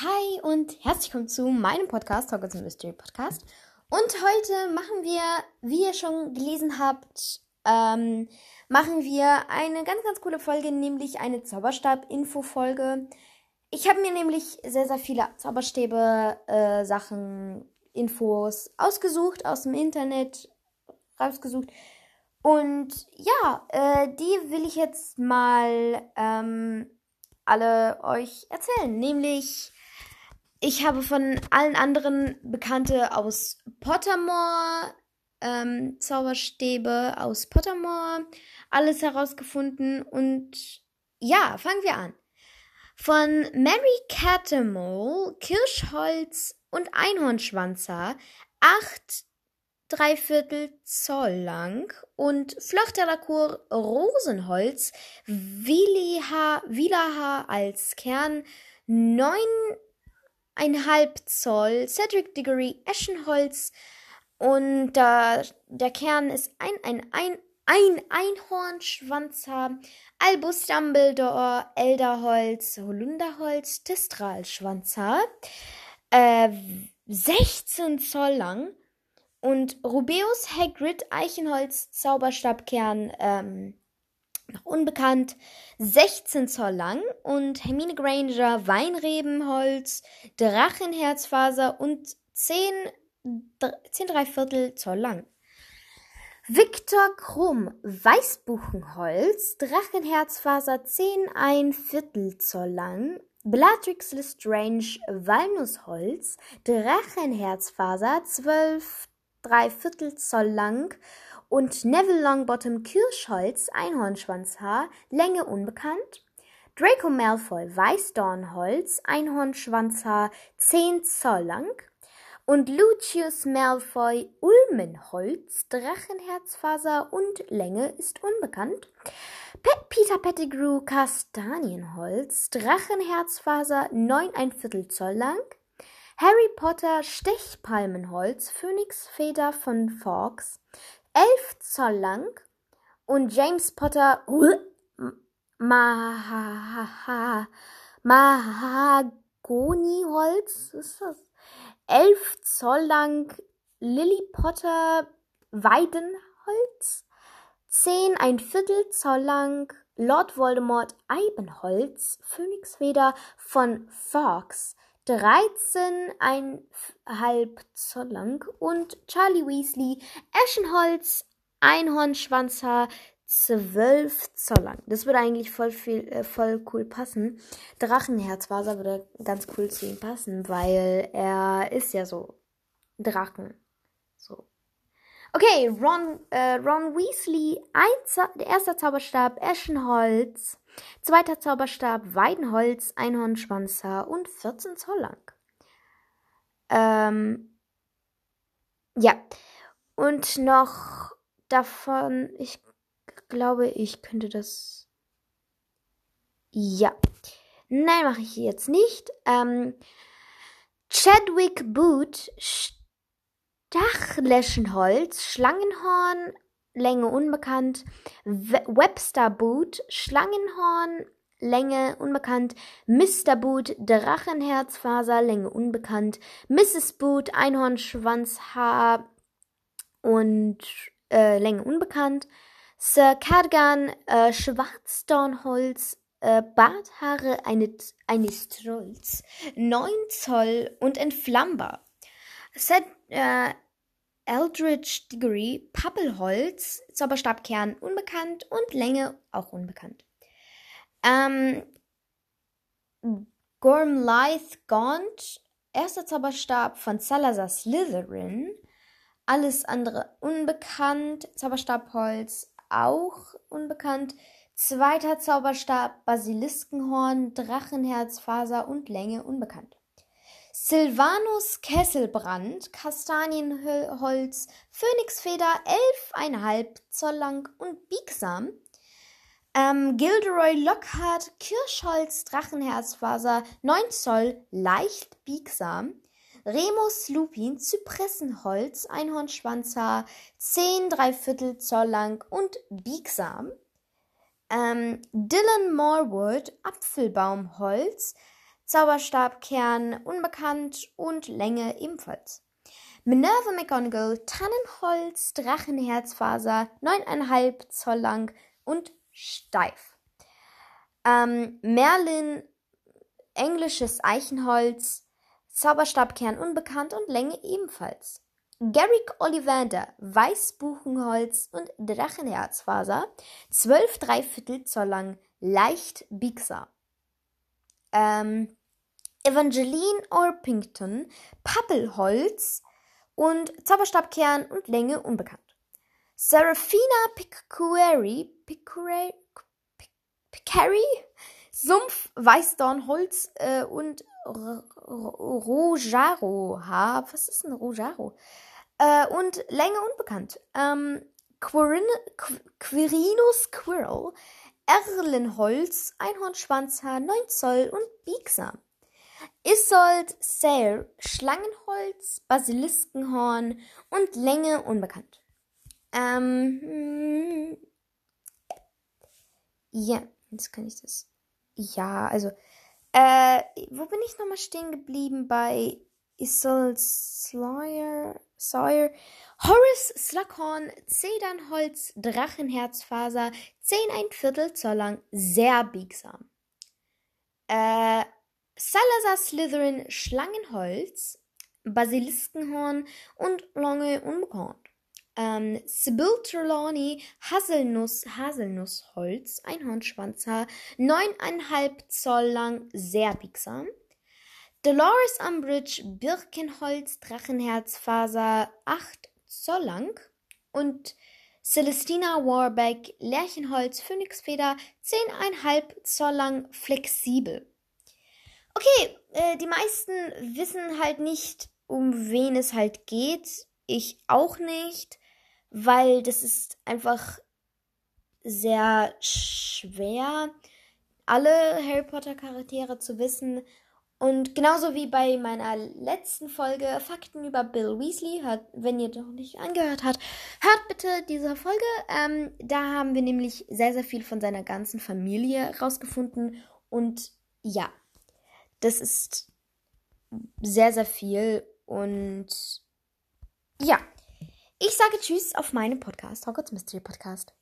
Hi und herzlich willkommen zu meinem Podcast, Talk Mystery Podcast. Und heute machen wir, wie ihr schon gelesen habt, ähm, machen wir eine ganz, ganz coole Folge, nämlich eine Zauberstab-Info-Folge. Ich habe mir nämlich sehr, sehr viele Zauberstäbe, äh, Sachen, Infos ausgesucht, aus dem Internet rausgesucht. Und ja, äh, die will ich jetzt mal ähm, alle euch erzählen. Nämlich ich habe von allen anderen Bekannte aus Pottermore, ähm, Zauberstäbe aus Pottermore, alles herausgefunden. Und ja, fangen wir an. Von Mary Catamole, Kirschholz und Einhornschwanzer, acht Dreiviertel Zoll lang und Flochtelakur Rosenholz, Wilaha als Kern, neun Zoll Cedric Diggory Eschenholz. Und äh, der Kern ist ein, ein, ein, ein Einhornschwanzer, Albus Dumbledore, Elderholz, Holunderholz, Testralschwanzer, äh, 16 Zoll lang. Und Rubeus Hagrid Eichenholz Zauberstabkern ähm, noch unbekannt, 16 Zoll lang und Hermine Granger Weinrebenholz, Drachenherzfaser und 10, 10 Dreiviertel Zoll lang. Victor Krumm Weißbuchenholz, Drachenherzfaser 10 ein Viertel Zoll lang, Bellatrix Lestrange Walnussholz, Drachenherzfaser 12 Dreiviertel Zoll lang und Neville Longbottom Kirschholz Einhornschwanzhaar, Länge unbekannt. Draco Malfoy Weißdornholz Einhornschwanzhaar 10 Zoll lang. Und Lucius Malfoy Ulmenholz Drachenherzfaser und Länge ist unbekannt. Pe Peter Pettigrew Kastanienholz Drachenherzfaser 9 ein Viertel Zoll lang. Harry Potter Stechpalmenholz Phönixfeder von Fawkes 11 Zoll lang und James Potter Mahagoniholz ist das? 11 Zoll lang Lily Potter Weidenholz 10 ein Viertel Zoll lang Lord Voldemort Eibenholz Phönixfeder von Fox 13,5 Zoll lang und Charlie Weasley Eschenholz Einhornschwanzhaar 12 Zoll lang. Das würde eigentlich voll viel, äh, voll cool passen. Drachenherzfaser würde ganz cool zu ihm passen, weil er ist ja so Drachen. So. Okay, Ron, äh, Ron Weasley, der erste Zauberstab, Eschenholz. Zweiter Zauberstab Weidenholz, Einhornschwanzer und 14 Zoll lang. Ähm, ja. Und noch davon, ich glaube, ich könnte das. Ja. Nein, mache ich jetzt nicht. Ähm, Chadwick Boot, Stachleschenholz, Schlangenhorn, Länge unbekannt. Webster Boot, Schlangenhorn, Länge unbekannt. Mr. Boot, Drachenherzfaser, Länge unbekannt. Mrs. Boot, Einhornschwanzhaar und äh, Länge unbekannt. Sir Cardigan, äh, Schwarzdornholz, äh, Barthaare eines, eines Trolls, 9 Zoll und entflammbar. Set, äh, Eldritch Diggory, Pappelholz, Zauberstabkern unbekannt und Länge auch unbekannt. Ähm, Gormlythe Gaunt, erster Zauberstab von Salazar Slytherin, alles andere unbekannt, Zauberstabholz auch unbekannt, zweiter Zauberstab Basiliskenhorn, Drachenherzfaser und Länge unbekannt. Silvanus Kesselbrand, Kastanienholz, Phönixfeder, 11,5 Zoll lang und biegsam. Ähm, Gilderoy Lockhart, Kirschholz, Drachenherzfaser, 9 Zoll, leicht biegsam. Remus Lupin, Zypressenholz, Einhornschwanzhaar, 10 Dreiviertel Zoll lang und biegsam. Ähm, Dylan Morwood, Apfelbaumholz, Zauberstabkern unbekannt und Länge ebenfalls. Minerva McGonagall, Tannenholz, Drachenherzfaser, 9,5 Zoll lang und steif. Ähm, Merlin, englisches Eichenholz, Zauberstabkern unbekannt und Länge ebenfalls. Garrick Ollivander, Weißbuchenholz und Drachenherzfaser, 12 Dreiviertel Zoll lang, leicht biegsam. Ähm, Evangeline Orpington, Pappelholz und Zauberstabkern und Länge unbekannt. Seraphina Picquari, Picquari, Picquari Sumpf, Weißdornholz äh, und Rojaro. Was ist ein Rojaro? Äh, und Länge unbekannt. Ähm, Quirin Quirinus Quirrell, Erlenholz, Einhornschwanzhaar, 9 Zoll und biegsam. Isold Sayre, Schlangenholz, Basiliskenhorn und Länge unbekannt. Ähm, hm, ja, jetzt kann ich das. Ja, also, äh, wo bin ich nochmal stehen geblieben bei Isold Sawyer? Sawyer? Horace Slughorn, Zedernholz, Drachenherzfaser, 10 ein Viertel Zoll lang, sehr biegsam. Äh, Salazar Slytherin, Schlangenholz, Basiliskenhorn und Lange unbekannt. Ähm, Sybil Trelawney, Haselnuss, Haselnussholz, Einhornschwanzhaar, 9,5 Zoll lang, sehr biegsam. Dolores Umbridge, Birkenholz, Drachenherzfaser, 8 Zoll lang. Und Celestina Warbeck, Lärchenholz, Phönixfeder, 10,5 Zoll lang, flexibel. Okay, äh, die meisten wissen halt nicht, um wen es halt geht. Ich auch nicht weil das ist einfach sehr schwer, alle Harry Potter Charaktere zu wissen. Und genauso wie bei meiner letzten Folge Fakten über Bill Weasley, hört, wenn ihr noch nicht angehört habt, hört bitte diese Folge. Ähm, da haben wir nämlich sehr, sehr viel von seiner ganzen Familie rausgefunden. Und ja, das ist sehr, sehr viel. Und ja, ich sage Tschüss auf meinem Podcast, Hogwarts Mystery Podcast.